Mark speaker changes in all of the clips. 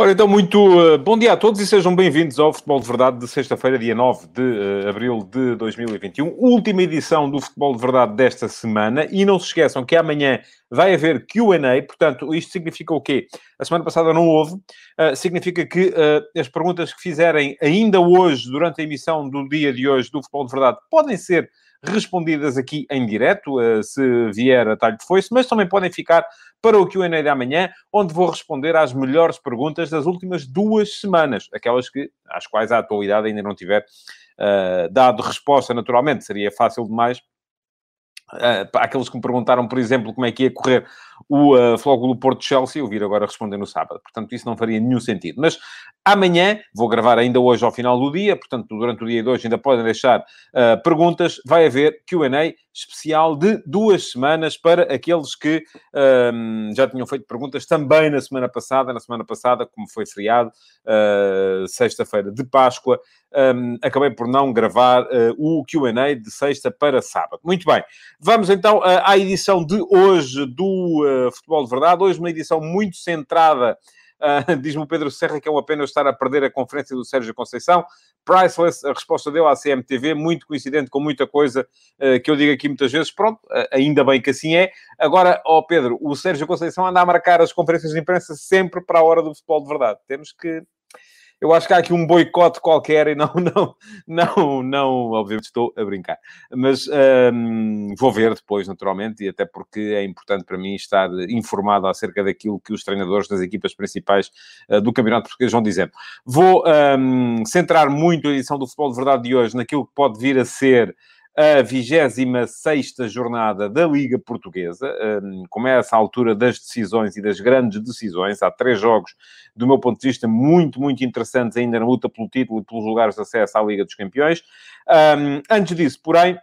Speaker 1: Ora, então, muito uh, bom dia a todos e sejam bem-vindos ao Futebol de Verdade de sexta-feira, dia 9 de uh, abril de 2021. Última edição do Futebol de Verdade desta semana. E não se esqueçam que amanhã vai haver Q&A. Portanto, isto significa o quê? A semana passada não houve. Uh, significa que as perguntas que fizerem ainda hoje, durante a emissão do dia de hoje do Futebol de Verdade, podem ser respondidas aqui em direto, se vier a talho de foice, mas também podem ficar para o Q&A de amanhã, onde vou responder às melhores perguntas das últimas duas semanas, aquelas que, às quais a atualidade ainda não tiver uh, dado resposta, naturalmente, seria fácil demais. Uh, aqueles que me perguntaram, por exemplo, como é que ia correr o uh, Flóculo Porto-Chelsea, eu vir agora responder no sábado. Portanto, isso não faria nenhum sentido. Mas amanhã, vou gravar ainda hoje ao final do dia, portanto, durante o dia de hoje ainda podem deixar uh, perguntas. Vai haver Q&A especial de duas semanas para aqueles que um, já tinham feito perguntas também na semana passada. Na semana passada, como foi feriado, uh, sexta-feira de Páscoa, um, acabei por não gravar uh, o Q&A de sexta para sábado. Muito bem. Vamos então à edição de hoje do Futebol de Verdade. Hoje uma edição muito centrada Uh, Diz-me o Pedro Serra que é uma pena estar a perder a conferência do Sérgio Conceição. Priceless, a resposta dele à CMTV, muito coincidente com muita coisa uh, que eu digo aqui muitas vezes. Pronto, uh, ainda bem que assim é. Agora, ó oh Pedro, o Sérgio Conceição anda a marcar as conferências de imprensa sempre para a hora do futebol de verdade. Temos que eu acho que há aqui um boicote qualquer e não, não, não, não, obviamente estou a brincar. Mas um, vou ver depois, naturalmente, e até porque é importante para mim estar informado acerca daquilo que os treinadores das equipas principais uh, do Campeonato Português vão dizendo. Vou um, centrar muito a edição do Futebol de Verdade de hoje naquilo que pode vir a ser a 26 jornada da Liga Portuguesa. Um, começa a altura das decisões e das grandes decisões. Há três jogos, do meu ponto de vista, muito, muito interessantes ainda na luta pelo título e pelos lugares de acesso à Liga dos Campeões. Um, antes disso, porém,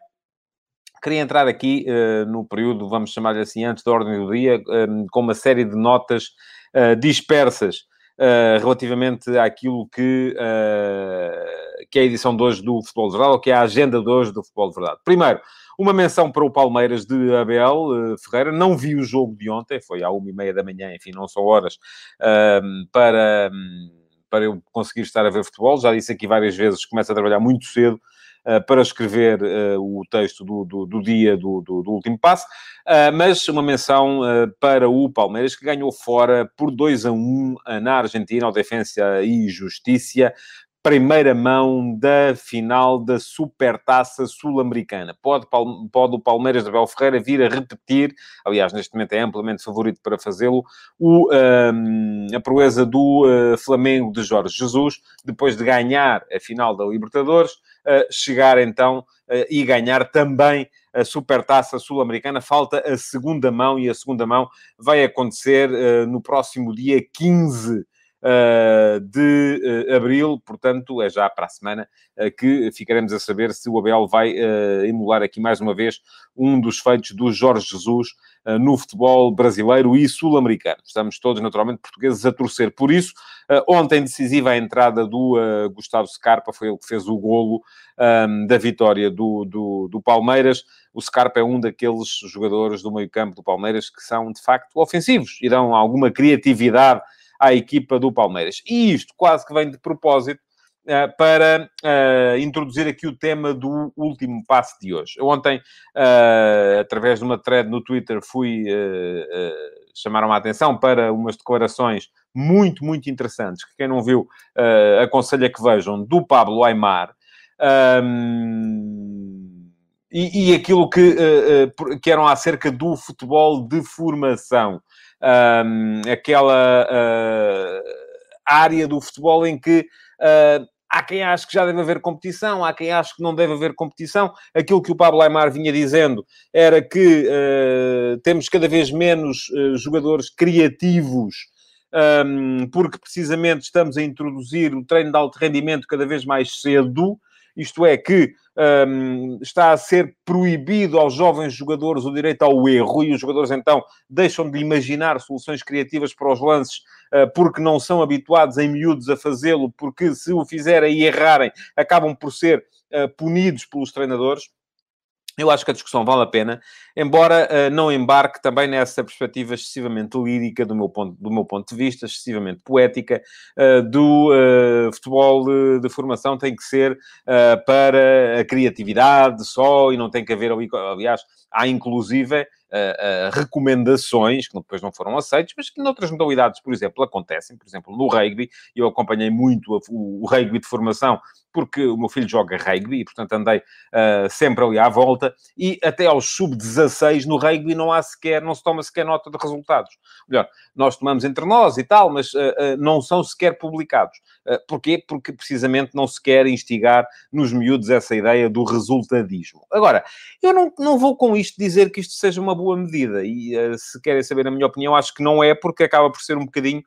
Speaker 1: queria entrar aqui uh, no período, vamos chamar-lhe assim, antes da ordem do dia, um, com uma série de notas uh, dispersas uh, relativamente àquilo que, uh, que é a edição de hoje do Futebol de Verdade, ou que é a agenda de hoje do Futebol de Verdade. Primeiro, uma menção para o Palmeiras de Abel uh, Ferreira. Não vi o jogo de ontem, foi à uma e meia da manhã, enfim, não são horas para, para eu conseguir estar a ver futebol. Já disse aqui várias vezes, começo a trabalhar muito cedo eh, para escrever uh, o texto do, do, do dia do, do, último passo, uh, mas uma menção para o Palmeiras, que ganhou fora por 2 a 1 na Argentina, ao Defensa e Justiça, primeira mão da final da Supertaça Sul-Americana. Pode, pode o Palmeiras de Abel Ferreira vir a repetir, aliás, neste momento é amplamente favorito para fazê-lo, um, a proeza do uh, Flamengo de Jorge Jesus, depois de ganhar a final da Libertadores, uh, chegar então uh, e ganhar também a Supertaça Sul-Americana. Falta a segunda mão e a segunda mão vai acontecer no próximo dia 15 uh, de uh, abril, portanto, é já para a semana uh, que ficaremos a saber se o Abel vai emular aqui mais uma vez um dos feitos do Jorge Jesus no futebol brasileiro e sul-americano. Estamos todos, naturalmente, portugueses a torcer por isso. ontem, decisiva a entrada do Gustavo Scarpa, foi ele que fez o golo um, da vitória do, do, do Palmeiras. O Scarpa é um daqueles jogadores do meio-campo do Palmeiras que são, de facto, ofensivos e dão alguma criatividade à equipa do Palmeiras. E isto quase que vem de propósito uh, para uh, introduzir aqui o tema do último passo de hoje. ontem, uh, através de uma thread no Twitter, fui chamaram a atenção para umas declarações muito, muito interessantes, que quem não viu, uh, aconselho a que vejam, do Pablo Aymar, um, e, e, aquilo que, que eram acerca do futebol de formação aquela uh, área do futebol em que uh, há quem ache que já deve haver competição, há quem ache que não deve haver competição. Aquilo que o Pablo Aymar vinha dizendo era que uh, temos cada vez menos jogadores criativos. Um, porque precisamente estamos a introduzir o treino de alto rendimento cada vez mais cedo, isto é, que um, está a ser proibido aos jovens jogadores o direito ao erro e os jogadores então deixam de imaginar soluções criativas para os lances uh, porque não são habituados em miúdos a fazê-lo, porque se o fizerem e errarem, acabam por ser uh, punidos pelos treinadores. Eu acho que a discussão vale a pena, embora uh, não embarque também nessa perspectiva excessivamente lírica do meu ponto, do meu ponto de vista, excessivamente poética, uh, do uh, futebol de, de, formação tem que ser para a criatividade só e não tem que haver, aliás, há inclusive uh, uh, recomendações que depois não foram aceitas, mas que noutras modalidades, por exemplo, acontecem. Por exemplo, no rugby, eu acompanhei muito o, o rugby de formação porque o meu filho joga rugby e, portanto, andei uh, sempre ali à volta. E até aos sub-16 no rugby não há sequer, não se toma sequer nota de resultados. Melhor, nós tomamos entre nós e tal, mas uh, uh, não são sequer publicados. porquê? Porque precisamente não se quer instigar nos miúdos essa ideia do resultadismo. Agora, eu não, não vou com isto dizer que isto seja uma boa medida. E se querem saber a minha opinião, acho que não é, porque acaba por ser um bocadinho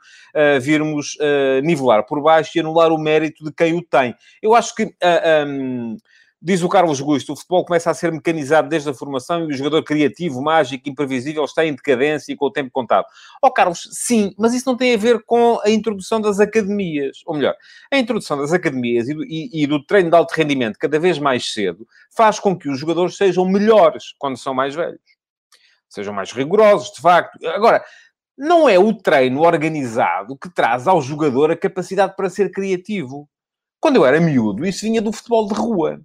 Speaker 1: virmos nivelar por baixo e anular o mérito de quem o tem. Eu acho que. Uh, ah, um, diz o Carlos Gusto, o futebol começa a ser mecanizado desde a formação e o jogador criativo, mágico, imprevisível está em decadência e com o tempo contado. Ó oh, Carlos, sim, mas isso não tem a ver com a introdução das academias. Ou melhor, a introdução das academias e do, e, e do treino de alto rendimento cada vez mais cedo faz com que os jogadores sejam melhores quando são mais velhos. Sejam mais rigorosos, de facto. Agora, não é o treino organizado que traz ao jogador a capacidade para ser criativo. Quando eu era miúdo, isso vinha do futebol de rua.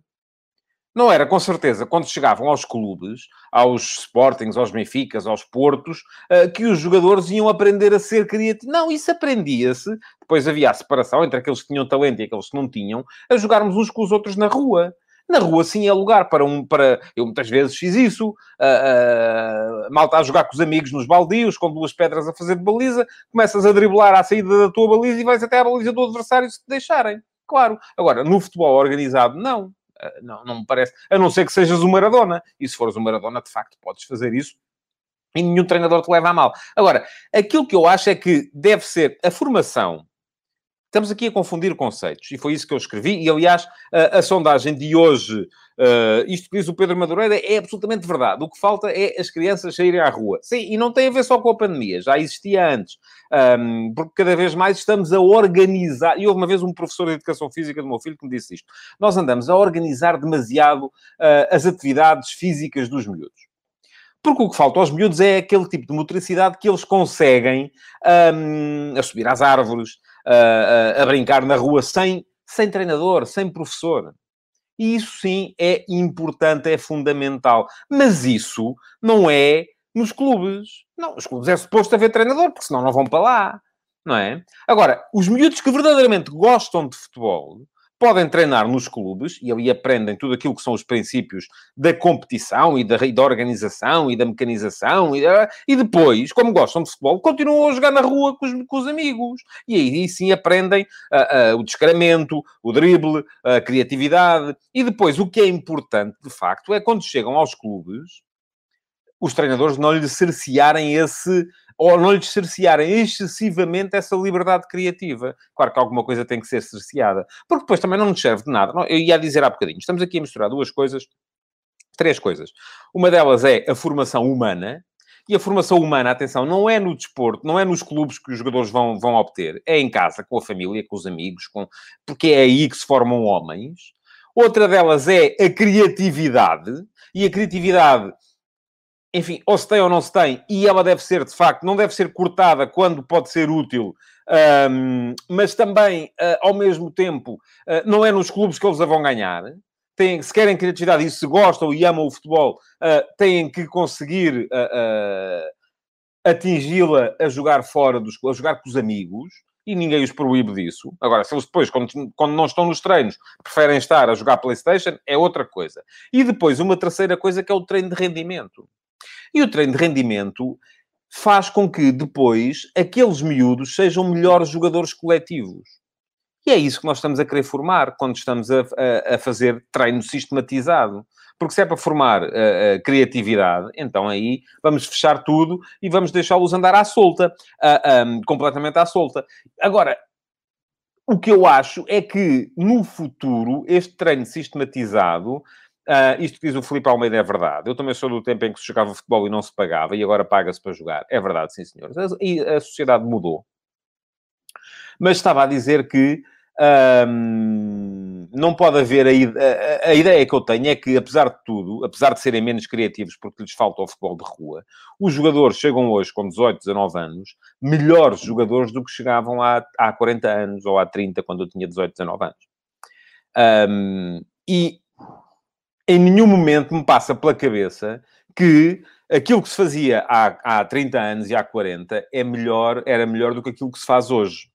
Speaker 1: Não era, com certeza, quando chegavam aos clubes, aos Sportings, aos Benficas, aos Portos, eh, que os jogadores iam aprender a ser criativos. Não, isso aprendia-se. Depois havia a separação entre aqueles que tinham talento e aqueles que não tinham, a jogarmos uns com os outros na rua. Na rua, sim, é lugar para um... Para... Eu muitas vezes fiz isso. Uh, uh, malta a jogar com os amigos nos baldios, com duas pedras a fazer de baliza. Começas a driblar à saída da tua baliza e vais até à baliza do adversário se te deixarem. Claro. Agora, no futebol organizado, não. Ah, não, não me parece. A não ser que sejas o Maradona. E se fores o Maradona, de facto, podes fazer isso. E nenhum treinador te leva a mal. Agora, aquilo que eu acho é que deve ser a formação Estamos aqui a confundir conceitos, e foi isso que eu escrevi, e aliás, a, a sondagem de hoje, uh, isto que diz o Pedro Madureira, é absolutamente verdade. O que falta é as crianças saírem à rua. Sim, e não tem a ver só com a pandemia, já existia antes, um, porque cada vez mais estamos a organizar, e houve uma vez um professor de Educação Física do meu filho que me disse isto, nós andamos a organizar demasiado uh, as atividades físicas dos miúdos. Porque o que falta aos miúdos é aquele tipo de motricidade que eles conseguem um, a subir às árvores, a, a brincar na rua sem, sem treinador, sem professor. E isso sim é importante, é fundamental. Mas isso não é nos clubes. Não, os clubes é suposto haver treinador, porque senão não vão para lá. Não é? Agora, os miúdos que verdadeiramente gostam de futebol podem treinar nos clubes e ali aprendem tudo aquilo que são os princípios da competição e da, e da organização e da mecanização e, e, depois, como gostam de futebol, continuam a jogar na rua com os, com os amigos. E aí sim aprendem uh, uh, o descaramento, o drible, a criatividade. E depois o que é importante de facto é quando chegam aos clubes os treinadores não lhes cercearem esse ou não lhes cercearem excessivamente essa liberdade criativa. Claro que alguma coisa tem que ser cerceada, porque depois também não nos serve de nada. Eu ia dizer há bocadinho, estamos aqui a misturar duas coisas, três coisas. Uma delas é a formação humana, e a formação humana, atenção, não é no desporto, não é nos clubes que os jogadores vão, vão obter, é em casa, com a família, com os amigos, com... porque é aí que se formam homens. Outra delas é a criatividade, e a criatividade enfim, ou se tem ou não se tem, e ela deve ser, de facto, não deve ser cortada quando pode ser útil, um, mas também, uh, ao mesmo tempo, uh, não é nos clubes que eles a vão ganhar. Têm, se querem criatividade e se gostam e amam o futebol, uh, têm que conseguir atingi-la a jogar fora dos a jogar com os amigos, e ninguém os proíbe disso. Agora, se eles depois, quando, quando não estão nos treinos, preferem estar a jogar PlayStation, é outra coisa. E depois, uma terceira coisa que é o treino de rendimento. E o treino de rendimento faz com que depois aqueles miúdos sejam melhores jogadores coletivos. E é isso que nós estamos a querer formar quando estamos a, a, a fazer treino sistematizado. Porque se é para formar a, a criatividade, então aí vamos fechar tudo e vamos deixá-los andar à solta, completamente à solta. Agora, o que eu acho é que, no futuro, este treino sistematizado Uh, isto que diz o Filipe Almeida é verdade. Eu também sou do tempo em que se jogava futebol e não se pagava, e agora paga-se para jogar. É verdade, sim, senhores. E a sociedade mudou. Mas estava a dizer que um, não pode haver. A, a, a, ideia que eu tenho é que, apesar de tudo, apesar de serem menos criativos porque lhes falta o futebol de rua, os jogadores chegam hoje com 18, 19 anos, melhores jogadores do que chegavam há, há 40 anos ou há 30, quando eu tinha 18, 19 anos. Um, e em nenhum momento me passa pela cabeça que aquilo que se fazia há, há 30 anos e há 40 é melhor, era melhor do que aquilo que se faz hoje.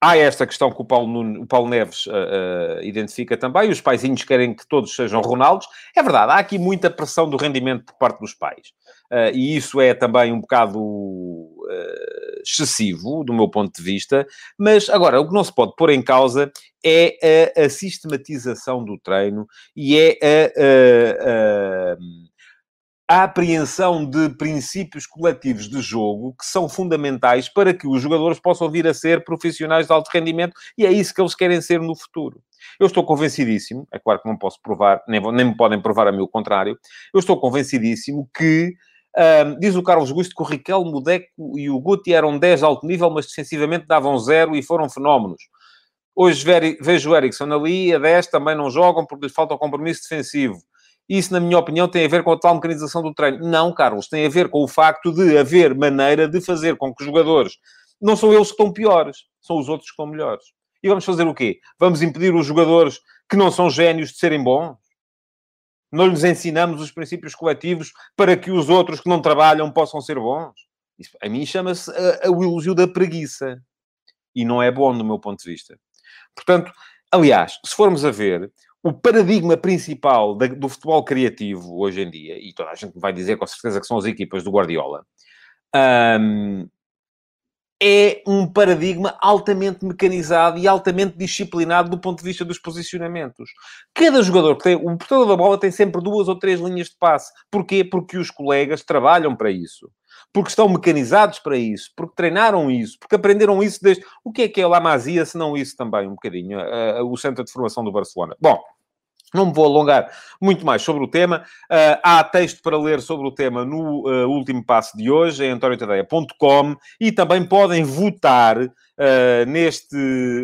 Speaker 1: Há esta questão que o Paulo, Nuno, o Paulo Neves uh, uh, identifica também. Os paizinhos querem que todos sejam Ronaldos. É verdade, há aqui muita pressão do rendimento por parte dos pais. Uh, e isso é também um bocado excessivo, do meu ponto de vista. Mas, agora, o que não se pode pôr em causa é a, a sistematização do treino e é a, a, a apreensão de princípios coletivos de jogo que são fundamentais para que os jogadores possam vir a ser profissionais de alto rendimento e é isso que eles querem ser no futuro. Eu estou convencidíssimo, é claro que não posso provar, nem, nem me podem provar a o contrário, eu estou convencidíssimo que um, diz o Carlos Gusto que o Riquelme, o Deco e o Guti eram 10 de alto nível, mas defensivamente davam zero e foram fenómenos. Hoje vejo o Ericsson ali, a 10 também não jogam porque lhes falta o compromisso defensivo. Isso, na minha opinião, tem a ver com a tal mecanização do treino. Não, Carlos, tem a ver com o facto de haver maneira de fazer com que os jogadores não são eles que estão piores, são os outros que estão melhores. E vamos fazer o quê? Vamos impedir os jogadores que não são génios de serem bons? Não lhes ensinamos os princípios coletivos para que os outros que não trabalham possam ser bons? Isso, a mim chama-se o elogio da preguiça. E não é bom, do meu ponto de vista. Portanto, aliás, se formos a ver, o paradigma principal do futebol criativo hoje em dia, e toda a gente vai dizer com certeza que são as equipas do Guardiola, um, é um paradigma altamente mecanizado e altamente disciplinado do ponto de vista dos posicionamentos. Cada jogador que tem, o portador da bola tem sempre duas ou três linhas de passe. Porquê? Porque os colegas trabalham para isso porque estão mecanizados para isso, porque treinaram isso, porque aprenderam isso desde... O que é que é La Masia, se não isso também, um bocadinho, uh, o Centro de Formação do Barcelona. Bom, não me vou alongar muito mais sobre o tema. Uh, há texto para ler sobre o tema no uh, último passo de hoje, em antoniotadeia.com, e também podem votar uh, neste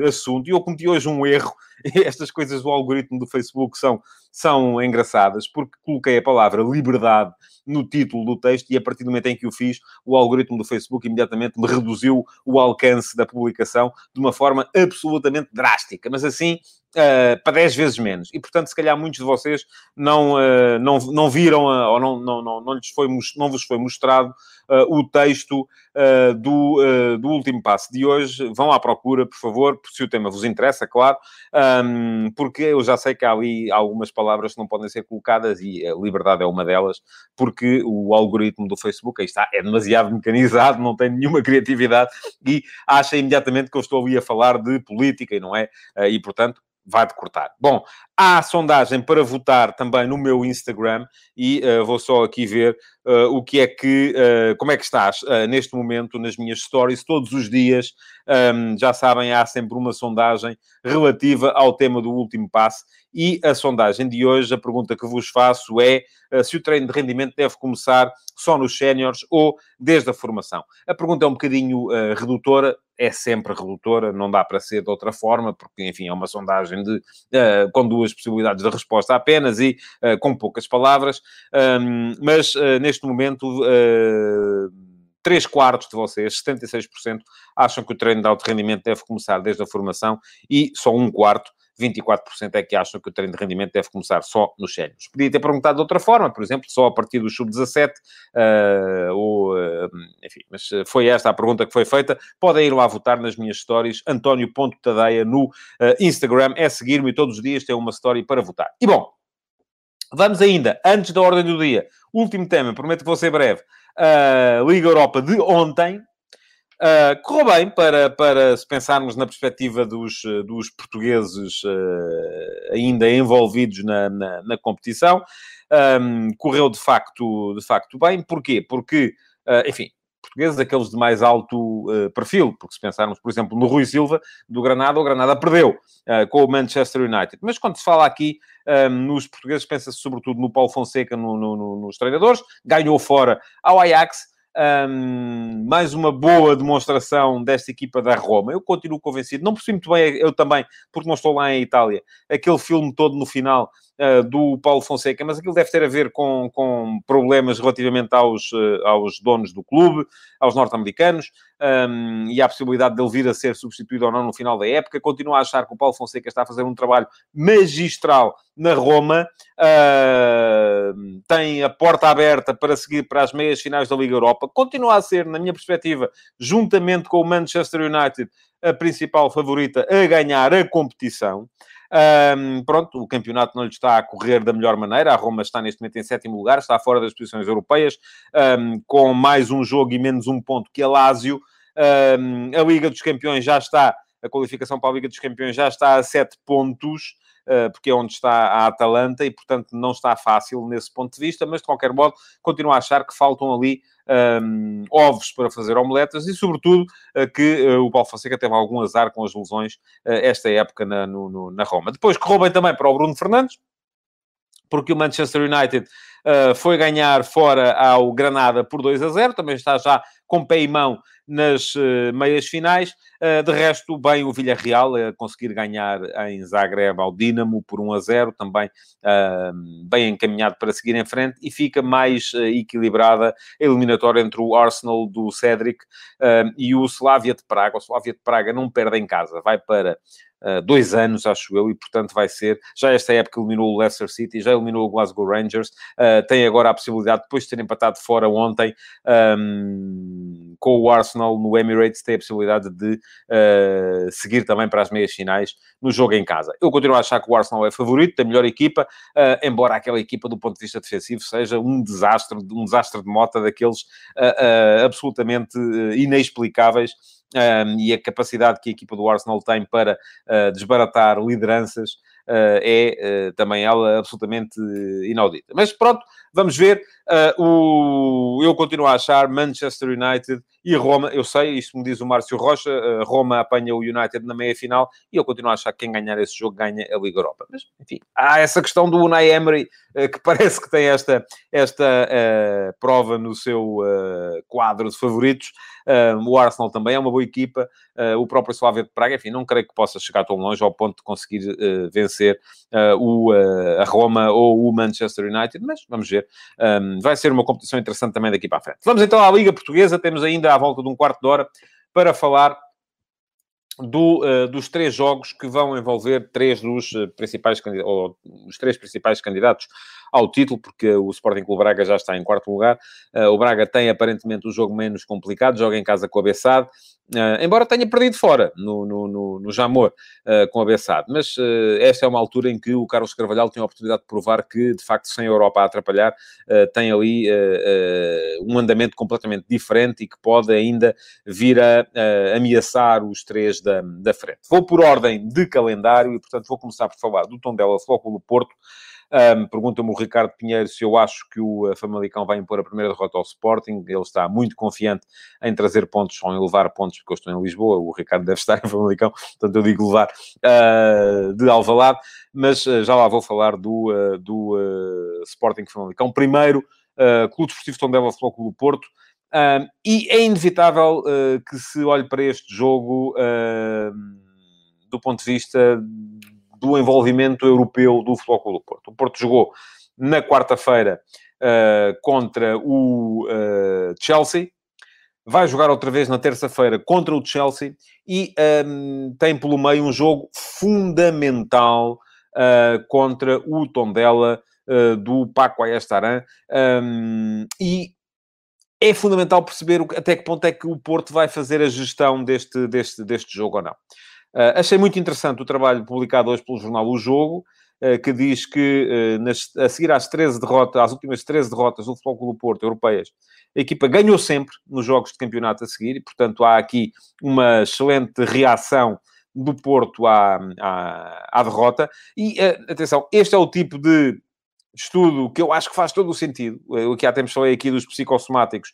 Speaker 1: assunto. E eu cometi hoje um erro. Estas coisas do algoritmo do Facebook são, são engraçadas, porque coloquei a palavra liberdade no título do texto e a partir do momento em que o fiz, o algoritmo do Facebook imediatamente me reduziu o alcance da publicação de uma forma absolutamente drástica. Mas assim, Uh, para 10 vezes menos. E, portanto, se calhar muitos de vocês não, uh, não, não viram ou não, não, não, não, lhes foi, não vos foi mostrado o texto do, do último passo de hoje. Vão à procura, por favor, se o tema vos interessa, claro, um, porque eu já sei que há ali algumas palavras que não podem ser colocadas e a liberdade é uma delas, porque o algoritmo do Facebook, aí está, é demasiado mecanizado, não tem nenhuma criatividade e acha imediatamente que eu estou ali a falar de política e não é, e portanto vai de cortar. Bom, há sondagem para votar também no meu Instagram e uh, vou só aqui ver uh, o que é que, uh, como é que estás neste momento nas minhas stories, todos os dias. Um, já sabem, há sempre uma sondagem relativa ao tema do último passe e a sondagem de hoje, a pergunta que vos faço é se o treino de rendimento deve começar só nos séniores ou desde a formação. A pergunta é um bocadinho redutora, é sempre redutora, não dá para ser de outra forma, porque, enfim, é uma sondagem de, uh, com duas possibilidades de resposta apenas e uh, com poucas palavras, um, mas uh, neste momento. três quartos de vocês, 76%, acham que o treino de alto rendimento deve começar desde a formação e só um quarto 24% é que acham que o treino de rendimento deve começar só nos sénios. Podia ter perguntado de outra forma, por exemplo, só a partir do sub-17, uh, ou, uh, enfim, mas foi esta a pergunta que foi feita. Podem ir lá votar nas minhas stories, António.tadeia no uh, Instagram, é seguir-me todos os dias tem uma story para votar. E bom, vamos ainda, antes da ordem do dia, último tema, prometo que vou ser breve, uh, Liga Europa de ontem, Uh, correu bem para, para se pensarmos na perspectiva dos, dos portugueses uh, ainda envolvidos na, na, na competição. Um, correu de facto, de facto bem. Porquê? Porque, uh, enfim, portugueses, aqueles de mais alto uh, perfil, porque se pensarmos, por exemplo, no Rui Silva, do Granada, o Granada perdeu uh, com o Manchester United. Mas quando se fala aqui um, nos portugueses, pensa-se sobretudo no Paulo Fonseca, no, no, no, nos treinadores, ganhou fora ao Ajax, um, mais uma boa demonstração desta equipa da Roma. Eu continuo convencido. Não percebi muito bem, eu também, porque não estou lá em Itália, aquele filme todo no final uh, do Paulo Fonseca, mas aquilo deve ter a ver com, com problemas relativamente aos, uh, aos donos do clube, aos norte-americanos, um, e à possibilidade dele vir a ser substituído ou não no final da época. Continuo a achar que o Paulo Fonseca está a fazer um trabalho magistral na Roma, uh, tem a porta aberta para seguir para as meias finais da Liga Europa. Continua a ser, na minha perspectiva, juntamente com o Manchester United, a principal favorita a ganhar a competição. Um, pronto, o campeonato não lhe está a correr da melhor maneira. A Roma está neste momento em sétimo lugar, está fora das posições europeias, um, com mais um jogo e menos um ponto que a Lazio. Um, a Liga dos Campeões já está, a qualificação para a Liga dos Campeões já está a sete pontos. Uh, porque é onde está a Atalanta e, portanto, não está fácil nesse ponto de vista, mas de qualquer modo, continuo a achar que faltam ali um, ovos para fazer omeletas e, sobretudo, uh, que uh, o Paulo Fonseca teve algum azar com as lesões esta época na, no, no, na Roma. Depois correu bem também para o Bruno Fernandes, porque o Manchester United foi ganhar fora ao Granada por 2 a 0, também está já com pé e mão nas uh, meias finais. Uh, de resto, bem o Villarreal a conseguir ganhar em Zagreb ao Dinamo por 1 a 0, também bem encaminhado para seguir em frente, e fica mais equilibrada a eliminatória entre o Arsenal do Cedric e o Slavia de Praga. O Slavia de Praga não perde em casa, vai para uh, dois anos, acho eu, e portanto vai ser. Já esta época eliminou o Leicester City, já eliminou o Glasgow Rangers, uh, tem agora a possibilidade, depois de ter empatado fora ontem um, com o Arsenal no Emirates, tem a possibilidade de uh, seguir também para as meias finais no jogo em casa. Eu continuo a achar que o Arsenal é favorito, tem melhor equipa, embora aquela equipa do ponto de vista defensivo seja um desastre, um desastre de mota daqueles absolutamente inexplicáveis um, e a capacidade que a equipa do Arsenal tem para uh, desbaratar lideranças uh, é uh, também ela absolutamente inaudita. Mas pronto, vamos ver. o... Eu continuo a achar Manchester United e Roma, eu sei, isto me diz o Márcio Rocha, Roma apanha o United na meia-final e eu continuo a achar que quem ganhar esse jogo ganha a Liga Europa. Mas, enfim, há essa questão do Unai Emery, que parece que tem esta, esta prova no seu quadro de favoritos. Uh, o Arsenal também é uma boa equipa. Uh, o próprio Slavia de Praga, enfim, não creio que possa chegar tão longe ao ponto de conseguir uh, vencer o, a Roma ou o Manchester United, mas vamos ver. Um, vai ser uma competição interessante também daqui para a frente. Vamos então à Liga Portuguesa. Temos ainda à volta de um quarto de hora para falar do, uh, dos três jogos que vão envolver três dos uh, principais ou os três principais candidatos ao título, porque o Sporting Clube Braga já está em quarto lugar. Uh, o Braga tem aparentemente o jogo menos complicado, joga em casa com a Bessade, embora tenha perdido fora no, no, no, no Jamor com a Bessade. Mas esta é uma altura em que o Carlos Carvalhal tem a oportunidade de provar que, de facto, sem a Europa a atrapalhar, tem ali um andamento completamente diferente e que pode ainda vir a ameaçar os três da, da frente. Vou por ordem de calendário e, portanto, vou começar por falar do Tondela Flóculo Porto. Um, Pergunta-me o Ricardo Pinheiro se eu acho que o uh, Famalicão vai impor a primeira derrota ao Sporting. Ele está muito confiante em trazer pontos ou em levar pontos, porque eu estou em Lisboa. O Ricardo deve estar em Famalicão, portanto eu digo levar uh, de Alvalade. Mas uh, já lá vou falar do, uh, do Sporting Famalicão. Primeiro, Clube Desportivo Tondela Flóculo Porto. Um, e é inevitável que se olhe para este jogo do ponto de vista do envolvimento europeu do Futebol Clube do Porto. O Porto jogou na quarta-feira uh, contra o Chelsea, vai jogar outra vez na terça-feira contra o Chelsea e um, tem pelo meio um jogo fundamental contra o Tondela do Paco Ayestaran um, e é fundamental perceber até que ponto é que o Porto vai fazer a gestão deste, deste, deste jogo ou não. Uh, achei muito interessante o trabalho publicado hoje pelo jornal O Jogo, uh, que diz que uh, nas, a seguir às 13 derrotas, às últimas 13 derrotas do Futebol Clube Porto, europeias, a equipa ganhou sempre nos jogos de campeonato a seguir, e, portanto, há aqui uma excelente reação do Porto à, à, à derrota. E, atenção, este é o tipo de estudo que eu acho que faz todo o sentido. O que há tempos falei aqui dos psicossomáticos.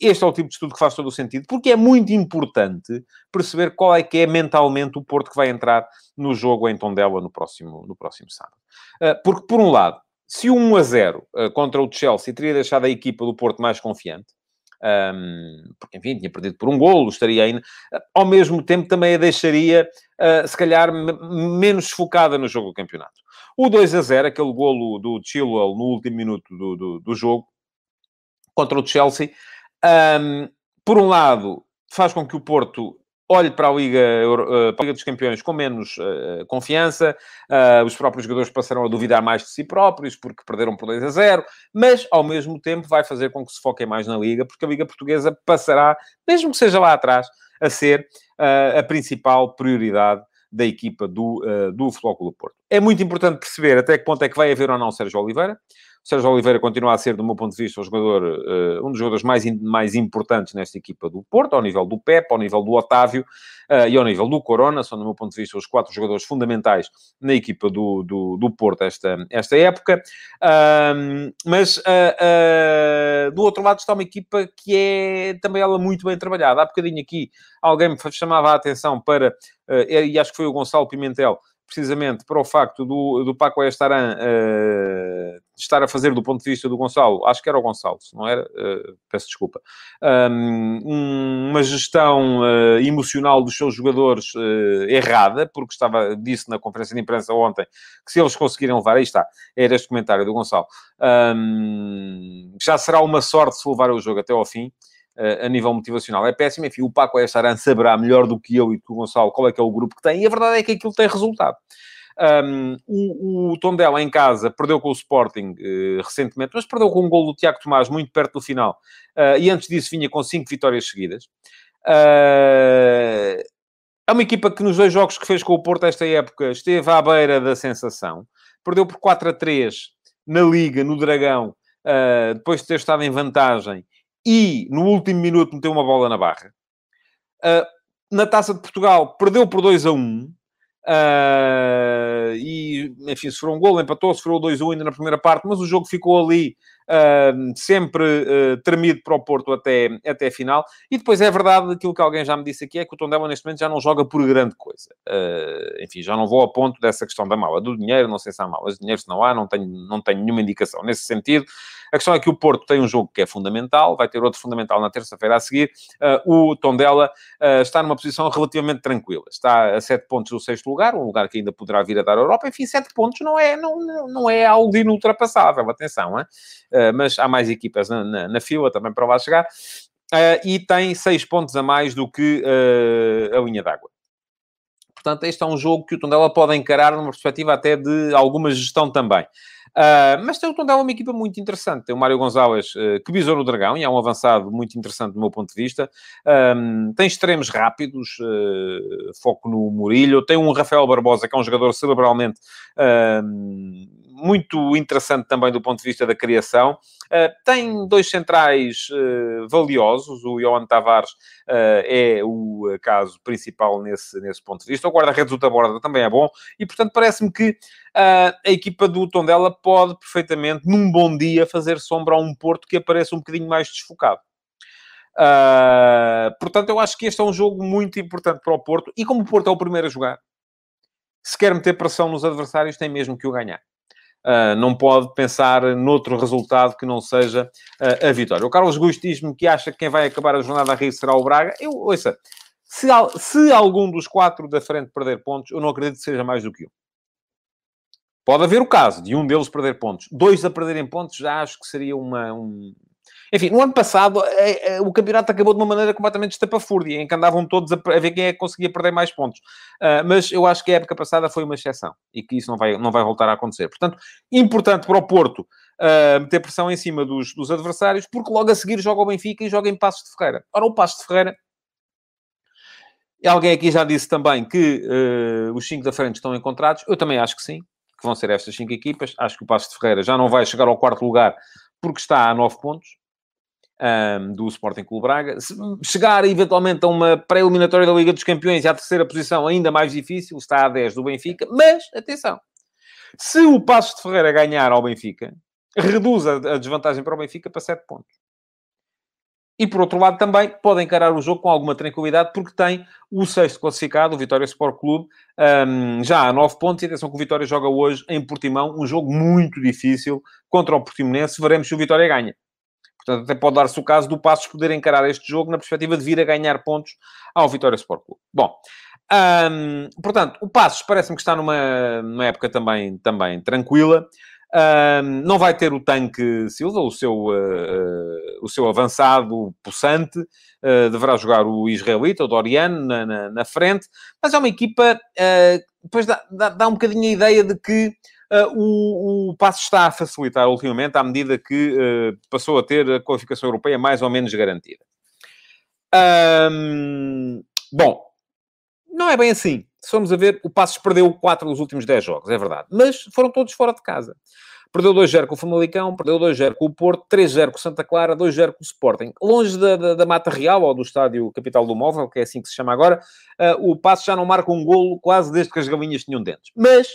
Speaker 1: Este é o tipo de estudo que faz todo o sentido, porque é muito importante perceber qual é que é mentalmente o Porto que vai entrar no jogo em Tondela no próximo, no próximo sábado. Uh, porque, por um lado, se o 1 a 0 uh, contra o Chelsea teria deixado a equipa do Porto mais confiante, porque, enfim, tinha perdido por um golo, estaria ainda... Ao mesmo tempo, também a deixaria, se calhar, menos focada no jogo do campeonato. O 2 a 0, aquele golo do Chilwell no último minuto do, do, do jogo, contra o Chelsea, um, por um lado, faz com que o Porto olhe para a Liga, uh, para a Liga dos Campeões com menos uh, confiança, uh, os próprios jogadores passarão a duvidar mais de si próprios, porque perderam por 2 a 0, mas, ao mesmo tempo, vai fazer com que se foquem mais na Liga, porque a Liga Portuguesa passará, mesmo que seja lá atrás, a ser a principal prioridade da equipa do, do Futebol Clube Porto. É muito importante perceber até que ponto é que vai haver ou não Sérgio Oliveira. Sérgio Oliveira continua a ser, do meu ponto de vista, um, jogador, uh, um dos jogadores mais, mais importantes nesta equipa do Porto, ao nível do Pep, ao nível do Otávio uh, e ao nível do Corona. São, do meu ponto de vista, os quatro jogadores fundamentais na equipa do, do, do Porto esta, esta época. Mas, uh, do outro lado, está uma equipa que é também ela muito bem trabalhada. Há bocadinho aqui alguém me chamava a atenção para, e acho que foi o Gonçalo Pimentel, precisamente para o facto do, do Paco Estaran uh, estar a fazer do ponto de vista do Gonçalo, acho que era o Gonçalo, não era? Uh, peço desculpa. Um, uma gestão uh, emocional dos seus jogadores errada, porque estava, disse na conferência de imprensa ontem, que se eles conseguirem levar, aí está, era este comentário do Gonçalo, um, já será uma sorte se levar o jogo até ao fim a nível motivacional é péssimo. Enfim, o Paco Estaran saberá melhor do que eu e do Gonçalo qual é que é o grupo que tem, e a verdade é que aquilo tem resultado. Um, o, o Tondela em casa perdeu com o Sporting uh, recentemente, mas perdeu com um gol do Tiago Tomás muito perto do final. Uh, e antes disso vinha com cinco vitórias seguidas. Uh, é uma equipa que nos dois jogos que fez com o Porto esta época esteve à beira da sensação. Perdeu por 4 a 3 na Liga, no Dragão, depois de ter estado em vantagem e no último minuto meteu uma bola na barra. Na Taça de Portugal perdeu por 2 a 1. Uh, e, enfim, sofreu um gol, empatou, sofreu 2-1 ainda na primeira parte, mas o jogo ficou ali uh, sempre uh, tremido para o Porto até, até a final. E depois é verdade, aquilo que alguém já me disse aqui, é que o Tondela neste momento já não joga por grande coisa. Uh, enfim, já não vou ao ponto dessa questão da mala do dinheiro, não sei se há malas de dinheiro, se não há, não tenho, não tenho nenhuma indicação nesse sentido. A questão é que o Porto tem um jogo que é fundamental, vai ter outro fundamental na terça-feira a seguir. Uh, o Tondela uh, está numa posição relativamente tranquila. Está a sete pontos do sexto lugar, um lugar que ainda poderá vir a dar a Europa. Enfim, sete pontos não é, não, não é algo inultrapassável, atenção. Hein? Uh, mas há mais equipas na, na, na fila também para lá chegar. e tem seis pontos a mais do que a linha d'água. Portanto, este é um jogo que o Tondela pode encarar numa perspectiva até de alguma gestão também. Uh, mas tem o Tondela uma equipa muito interessante. Tem o Mário Gonzalez, uh, que bisou no Dragão, e é um avançado muito interessante do meu ponto de vista. Um, tem extremos rápidos, uh, foco no Murilho. Tem um Rafael Barbosa, que é um jogador cerebralmente muito interessante também do ponto de vista da criação. Uh, tem dois centrais uh, valiosos, o Johan Tavares uh, é o caso principal nesse, nesse ponto de vista. O guarda-redes do Taborda também é bom e, portanto, parece-me que a equipa do Tondela pode perfeitamente, num bom dia, fazer sombra a um Porto que apareça um bocadinho mais desfocado. portanto, eu acho que este é um jogo muito importante para o Porto e como o Porto é o primeiro a jogar, se quer meter pressão nos adversários, tem mesmo que o ganhar. Uh, não pode pensar noutro resultado que não seja uh, a vitória. O Carlos Gusto diz-me que acha que quem vai acabar a jornada a rir será o Braga. Eu, ouça, se, se algum dos quatro da frente perder pontos, eu não acredito que seja mais do que um. Pode haver o caso de um deles perder pontos. Dois a perderem pontos já acho que seria uma, um, enfim, no ano passado é, é, o campeonato acabou de uma maneira completamente estapafúrdia, em que andavam todos a, ver quem é que conseguia perder mais pontos. Uh, mas eu acho que a época passada foi uma exceção e que isso não vai, não vai voltar a acontecer. Portanto, importante para o Porto uh, meter pressão em cima dos, dos adversários, porque logo a seguir joga o Benfica e joga em Passos de Ferreira. Ora, o Passos de Ferreira Alguém aqui já disse também que uh, os cinco da frente estão encontrados. Eu também acho que sim, que vão ser estas cinco equipas. Acho que o Passo de Ferreira já não vai chegar ao quarto lugar porque está a nove pontos um, do Sporting Clube Braga. Se chegar eventualmente a uma pré-eliminatória da Liga dos Campeões e à terceira posição, ainda mais difícil, está a 10 do Benfica. Mas, atenção, se o Passos de Ferreira ganhar ao Benfica, reduz a, desvantagem para o Benfica para 7 pontos. E, por outro lado, também pode encarar o jogo com alguma tranquilidade, porque tem o sexto classificado, o Vitória Sport Clube, já a nove pontos. E atenção que o Vitória joga hoje em Portimão, um jogo muito difícil contra o Portimonense. Veremos se o Vitória ganha. Portanto, até pode dar-se o caso do Passos poder encarar este jogo na perspectiva de vir a ganhar pontos ao Vitória Sport Clube. Bom, um, portanto, o Passos parece-me que está numa, numa época também, também tranquila. Um, não vai ter o tanque Silva, o seu, uh, o seu avançado possante. Uh, deverá jogar o israelita, o Doriano, na, na, na frente. Mas é uma equipa... Uh, depois dá, dá, dá, um bocadinho a ideia de que o, o passo está a facilitar ultimamente à medida que passou a ter a qualificação europeia mais ou menos garantida. Um, bom, não é bem assim se formos a ver, o Passos perdeu 4 dos últimos 10 jogos, é verdade. Mas foram todos fora de casa. Perdeu 2-0 com o Famalicão, perdeu 2-0 com o Porto, 3-0 com o Santa Clara, 2-0 com o Sporting. Longe da, da, da, Mata Real, ou do estádio Capital do Móvel, que é assim que se chama agora, uh, o Passos já não marca um golo quase desde que as galinhas tinham dentes. Mas,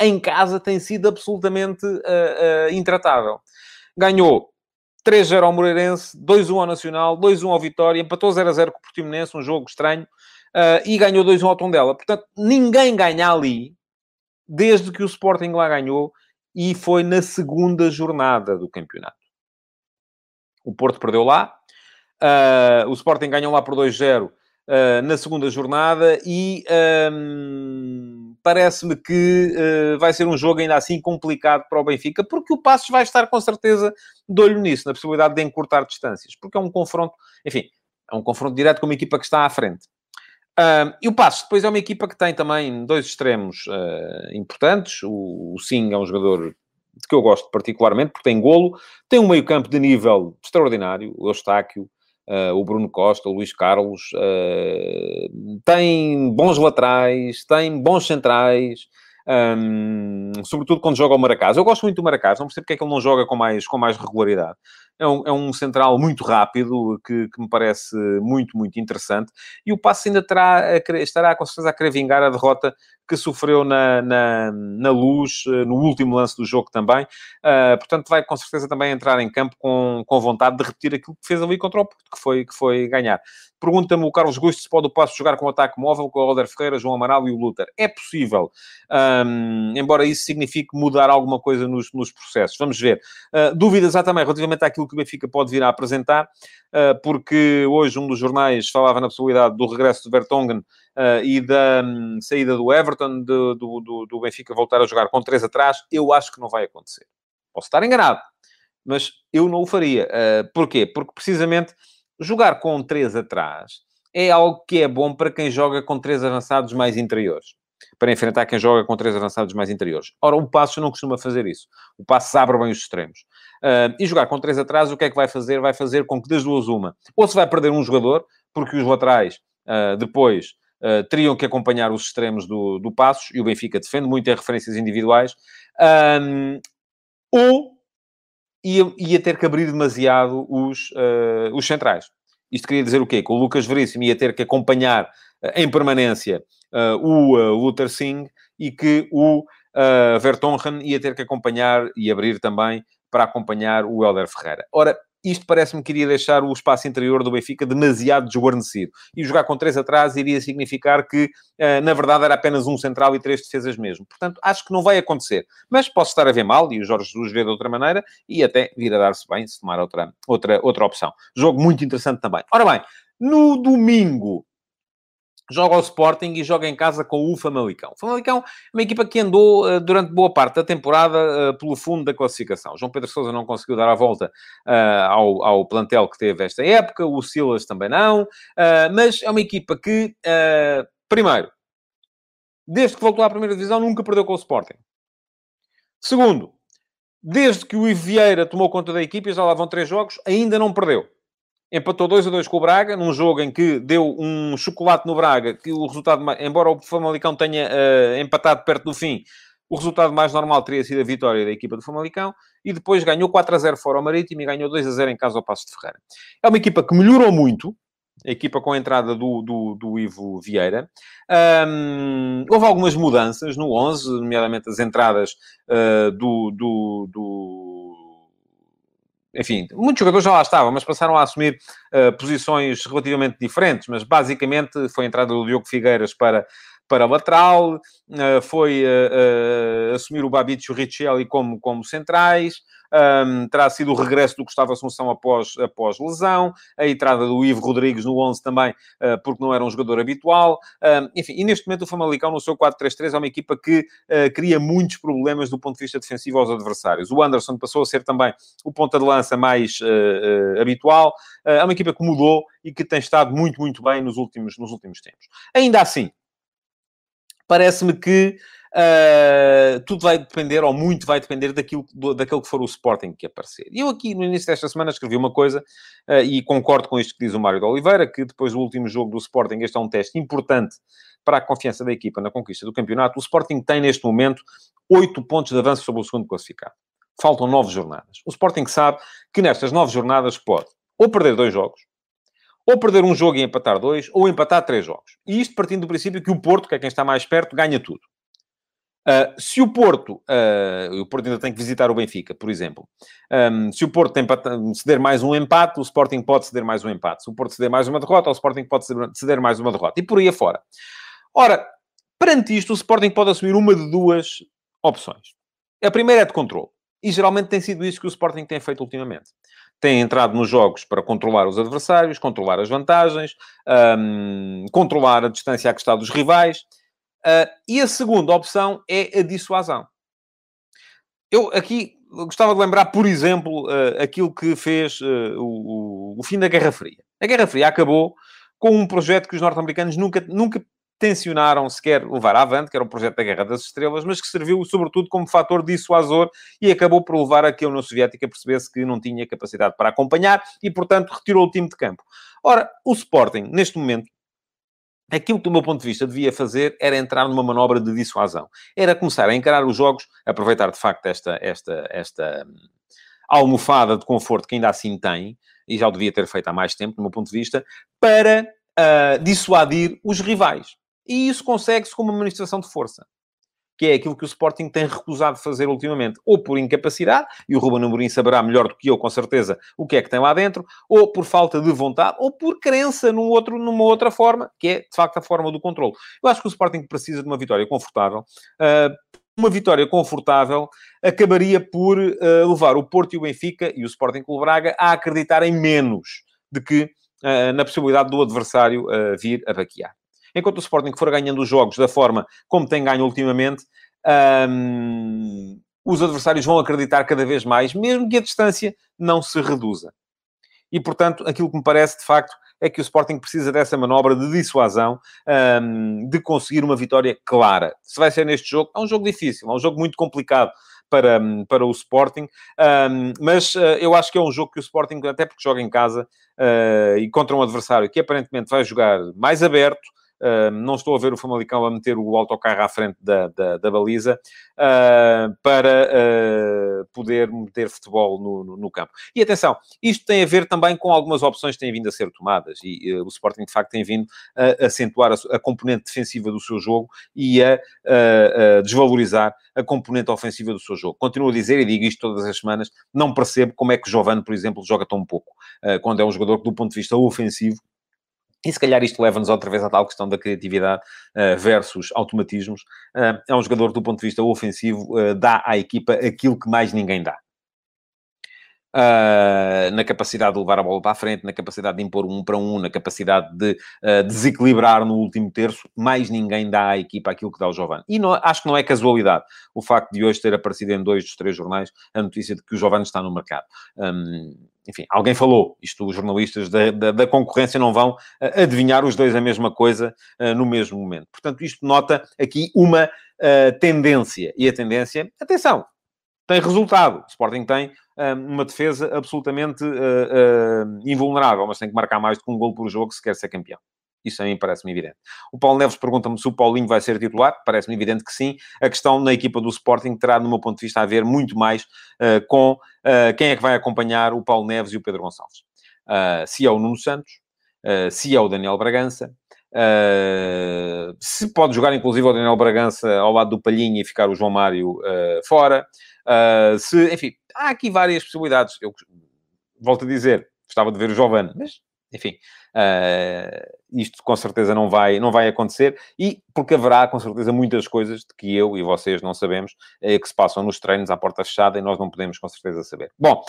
Speaker 1: em casa, tem sido absolutamente uh, uh, intratável. Ganhou 3-0 ao Moreirense, 2-1 ao Nacional, 2-1 ao Vitória, empatou 0-0 com o Portimonense, um jogo estranho uh, e ganhou 2-1 ao Tondela. Portanto, ninguém ganha ali desde que o Sporting lá ganhou e foi na segunda jornada do campeonato. O Porto perdeu lá, o Sporting ganhou lá por 2-0 uh, ah, na segunda jornada e um, parece-me que uh, vai ser um jogo ainda assim complicado para o Benfica, porque o Passos vai estar com certeza de olho nisso, na possibilidade de encurtar distâncias, porque é um confronto, enfim, é um confronto direto com uma equipa que está à frente. Uh, e o Passos depois é uma equipa que tem também dois extremos uh, importantes. O, o Sim é um jogador que eu gosto particularmente, porque tem golo, tem um meio-campo de nível extraordinário, o Eustáquio, uh, o Bruno Costa, o Luís Carlos, tem bons laterais, tem bons centrais, um, sobretudo quando joga o Maracás. Eu gosto muito do Maracás, não percebo porque é que ele não joga com mais, com mais regularidade. É um, é um central muito rápido, que, que, me parece muito, muito interessante. E o passo ainda terá, estará com certeza a querer vingar a derrota que sofreu na, na, na luz, eh, no último lance do jogo também. Uh, portanto, vai com certeza também entrar em campo com, com vontade de repetir aquilo que fez ali contra o Porto, que foi, que foi ganhar. Pergunta-me o Carlos Gusto se pode o Passo jogar com ataque móvel com o Alder Ferreira, João Amaral e o Luther. É possível, embora isso signifique mudar alguma coisa nos, nos processos. Vamos ver. Uh, dúvidas há também relativamente àquilo que o Benfica pode vir a apresentar, uh, porque hoje um dos jornais falava na possibilidade do regresso de Vertonghen uh, e da um, saída do Everton, de, do, do, do Benfica voltar a jogar com três atrás. Eu acho que não vai acontecer. Posso estar enganado, mas eu não o faria. porquê? Porque precisamente jogar com três atrás é algo que é bom para quem joga com três avançados mais interiores. Para enfrentar quem joga com três avançados mais interiores. Ora, o Passo não costuma fazer isso. O Passo abre bem os extremos. Uh, e jogar com três atrás, o que é que vai fazer? Vai fazer com que das duas uma. Ou se vai perder um jogador, porque os laterais uh, depois uh, teriam que acompanhar os extremos do, do Passos, e o Benfica defende muito em referências individuais, um, ou ia, ia ter que abrir demasiado os, uh, os centrais. Isto queria dizer o quê? Que o Lucas Veríssimo ia ter que acompanhar em permanência uh, o Luther Singh e que o uh, Vertonghen ia ter que acompanhar e abrir também para acompanhar o Helder Ferreira. Ora, isto parece-me que iria deixar o espaço interior do Benfica demasiado desguarnecido. E jogar com três atrás iria significar que, na verdade, era apenas um central e três defesas mesmo. Portanto, acho que não vai acontecer. Mas posso estar a ver mal, e o Jorge Jesus vê de outra maneira, e até vir a dar-se bem se tomar outra, outra, outra opção. Jogo muito interessante também. Ora bem, no domingo, joga ao Sporting e joga em casa com o Famalicão. O Famalicão é uma equipa que andou uh, durante boa parte da temporada uh, pelo fundo da classificação. João Pedro Sousa não conseguiu dar a volta uh, ao, ao, plantel que teve esta época, o Silas também não, mas é uma equipa que, primeiro, desde que voltou à primeira divisão, nunca perdeu com o Sporting. Segundo, desde que o Vieira tomou conta da equipa, e já lá vão três jogos, ainda não perdeu empatou 2 a 2 com o Braga, num jogo em que deu um chocolate no Braga, que o resultado, embora o Famalicão tenha uh, empatado perto do fim, o resultado mais normal teria sido a vitória da equipa do Famalicão, e depois ganhou 4 a 0 fora ao Marítimo e ganhou 2 a 0 em casa ao Passo de Ferreira. É uma equipa que melhorou muito, a equipa com a entrada do, do, do Ivo Vieira. Um, houve algumas mudanças no 11, nomeadamente as entradas uh, do, do, do enfim, muitos jogadores já lá estavam, mas passaram a assumir uh, posições relativamente diferentes, mas basicamente foi a entrada do Diogo Figueiras para, para lateral, uh, foi uh, assumir o Babic e o Richelli como, como centrais, um, terá sido o regresso do Gustavo Assunção após, após lesão, a entrada do Ivo Rodrigues no 11 também, uh, porque não era um jogador habitual. Um, enfim, e neste momento o Famalicão, no seu 4-3-3, é uma equipa que uh, cria muitos problemas do ponto de vista defensivo aos adversários. O Anderson passou a ser também o ponta de lança mais uh, habitual. é uma equipa que mudou e que tem estado muito, muito bem nos últimos, nos últimos tempos. Ainda assim, parece-me que Uh, tudo vai depender, ou muito vai depender daquilo, do, daquele que for o Sporting que aparecer. E eu aqui, no início desta semana, escrevi uma coisa, uh, e concordo com isto que diz o Mário de Oliveira, que depois do último jogo do Sporting, este é um teste importante para a confiança da equipa na conquista do campeonato. O Sporting tem, neste momento, oito pontos de avanço sobre o segundo classificado. Faltam nove jornadas. O Sporting sabe que nestas nove jornadas pode ou perder dois jogos, ou perder um jogo e empatar dois, ou empatar três jogos. E isto partindo do princípio que o Porto, que é quem está mais perto, ganha tudo. Uh, se o Porto, uh, o Porto ainda tem que visitar o Benfica, por exemplo, um, se o Porto tem ceder mais um empate, o Sporting pode ceder mais um empate. Se o Porto ceder mais uma derrota, o Sporting pode ceder mais uma derrota. E por aí afora. Ora, perante isto, o Sporting pode assumir uma de duas opções. A primeira é de controle. E geralmente tem sido isso que o Sporting tem feito ultimamente. Tem entrado nos jogos para controlar os adversários, controlar as vantagens, um, controlar a distância à que está dos rivais Uh, e a segunda opção é a dissuasão. Eu aqui gostava de lembrar, por exemplo, uh, aquilo que fez uh, o, o, fim da Guerra Fria. A Guerra Fria acabou com um projeto que os norte-americanos nunca, nunca tensionaram sequer levar avante, que era o projeto da Guerra das Estrelas, mas que serviu sobretudo como fator dissuasor e acabou por levar a que a União Soviética percebesse que não tinha capacidade para acompanhar e, portanto, retirou o time de campo. Ora, o Sporting, neste momento, Aquilo que, do meu ponto de vista, devia fazer era entrar numa manobra de dissuasão. Era começar a encarar os jogos, aproveitar, de facto, esta, esta, esta hum, almofada de conforto que ainda assim tem, e já o devia ter feito há mais tempo, do meu ponto de vista, para uh, dissuadir os rivais. E isso consegue-se com uma manifestação de força que é aquilo que o Sporting tem recusado fazer ultimamente, ou por incapacidade, e o Ruben Amorim saberá melhor do que eu, com certeza, o que é que tem lá dentro, ou por falta de vontade, ou por crença num outro, numa outra forma, que é, de facto, a forma do controle. Eu acho que o Sporting precisa de uma vitória confortável. Uh, uma vitória confortável acabaria por uh, levar o Porto e o Benfica e o Sporting Clube Braga a acreditarem menos de que uh, na possibilidade do adversário vir a baquear. Enquanto o Sporting for ganhando os jogos da forma como tem ganho ultimamente, um, os adversários vão acreditar cada vez mais, mesmo que a distância não se reduza. E, portanto, aquilo que me parece, de facto, é que o Sporting precisa dessa manobra de dissuasão, um, de conseguir uma vitória clara. Se vai ser neste jogo, é um jogo difícil, é um jogo muito complicado para, para o Sporting, um, mas uh, eu acho que é um jogo que o Sporting, até porque joga em casa uh, e contra um adversário que aparentemente vai jogar mais aberto, Uh, não estou a ver o Famalicão a meter o autocarro à frente da, da, da baliza uh, para uh, poder meter futebol no, no, no, campo. E atenção, isto tem a ver também com algumas opções que têm vindo a ser tomadas e o Sporting, de facto, tem vindo a acentuar a, a componente defensiva do seu jogo e a, a, desvalorizar a componente ofensiva do seu jogo. Continuo a dizer, e digo isto todas as semanas, não percebo como é que o Giovanni, por exemplo, joga tão pouco, quando é um jogador que, do ponto de vista ofensivo, e se calhar isto leva-nos outra vez à tal questão da criatividade uh, versus automatismos. Uh, é um jogador, do ponto de vista ofensivo, uh, dá à equipa aquilo que mais ninguém dá. Na capacidade de levar a bola para a frente, na capacidade de impor um para um, na capacidade de desequilibrar no último terço, mais ninguém dá à equipa aquilo que dá o Giovanni. E não, acho que não é casualidade o facto de hoje ter aparecido em dois dos três jornais a notícia de que o Giovanni está no mercado. Um, enfim, alguém falou, isto os jornalistas da, da, da concorrência não vão uh, adivinhar os dois a mesma coisa uh, no mesmo momento. Portanto, isto nota aqui uma uh, tendência. E a tendência, atenção, tem resultado. O Sporting tem uma defesa absolutamente invulnerável, mas tem que marcar mais do que um gol por jogo se quer ser campeão. Isso a mim parece-me evidente. O Paulo Neves pergunta-me se o Paulinho vai ser titular. Parece-me evidente que sim. A questão na equipa do Sporting terá, no meu ponto de vista, a ver muito mais uh, com uh, quem é que vai acompanhar o Paulo Neves e o Pedro Gonçalves. Uh, se é o Nuno Santos, se é o Daniel Bragança, se pode jogar, inclusive, o Daniel Bragança ao lado do Palhinha e ficar o João Mário fora. Se, enfim, há aqui várias possibilidades. Eu volto a dizer, gostava de ver o Giovanni, mas enfim, uh, isto com certeza não vai, não vai acontecer, e porque haverá com certeza muitas coisas de que eu e vocês não sabemos, uh, que se passam nos treinos à porta fechada e nós não podemos com certeza saber. Bom,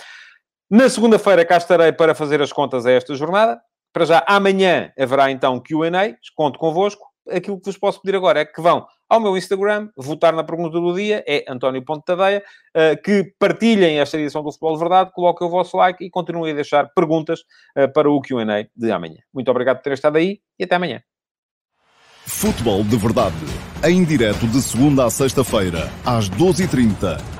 Speaker 1: na segunda-feira cá estarei para fazer as contas a esta jornada. Para já, amanhã haverá então Q&A, conto convosco. Aquilo que vos posso pedir agora é que vão ao meu Instagram, votar na pergunta do dia, é António Ponte Tadeia, eh, que partilhem esta edição do Futebol de Verdade, coloquem o vosso like e continuem a deixar perguntas eh, para o Q&A de amanhã. Muito obrigado por terem estado aí e até amanhã.
Speaker 2: Futebol de Verdade, em direto de segunda a sexta-feira, às 12h30